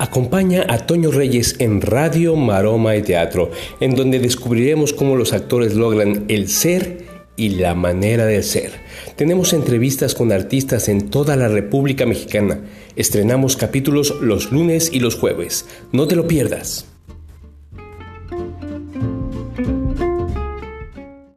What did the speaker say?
Acompaña a Toño Reyes en Radio, Maroma y Teatro, en donde descubriremos cómo los actores logran el ser y la manera de ser. Tenemos entrevistas con artistas en toda la República Mexicana. Estrenamos capítulos los lunes y los jueves. No te lo pierdas.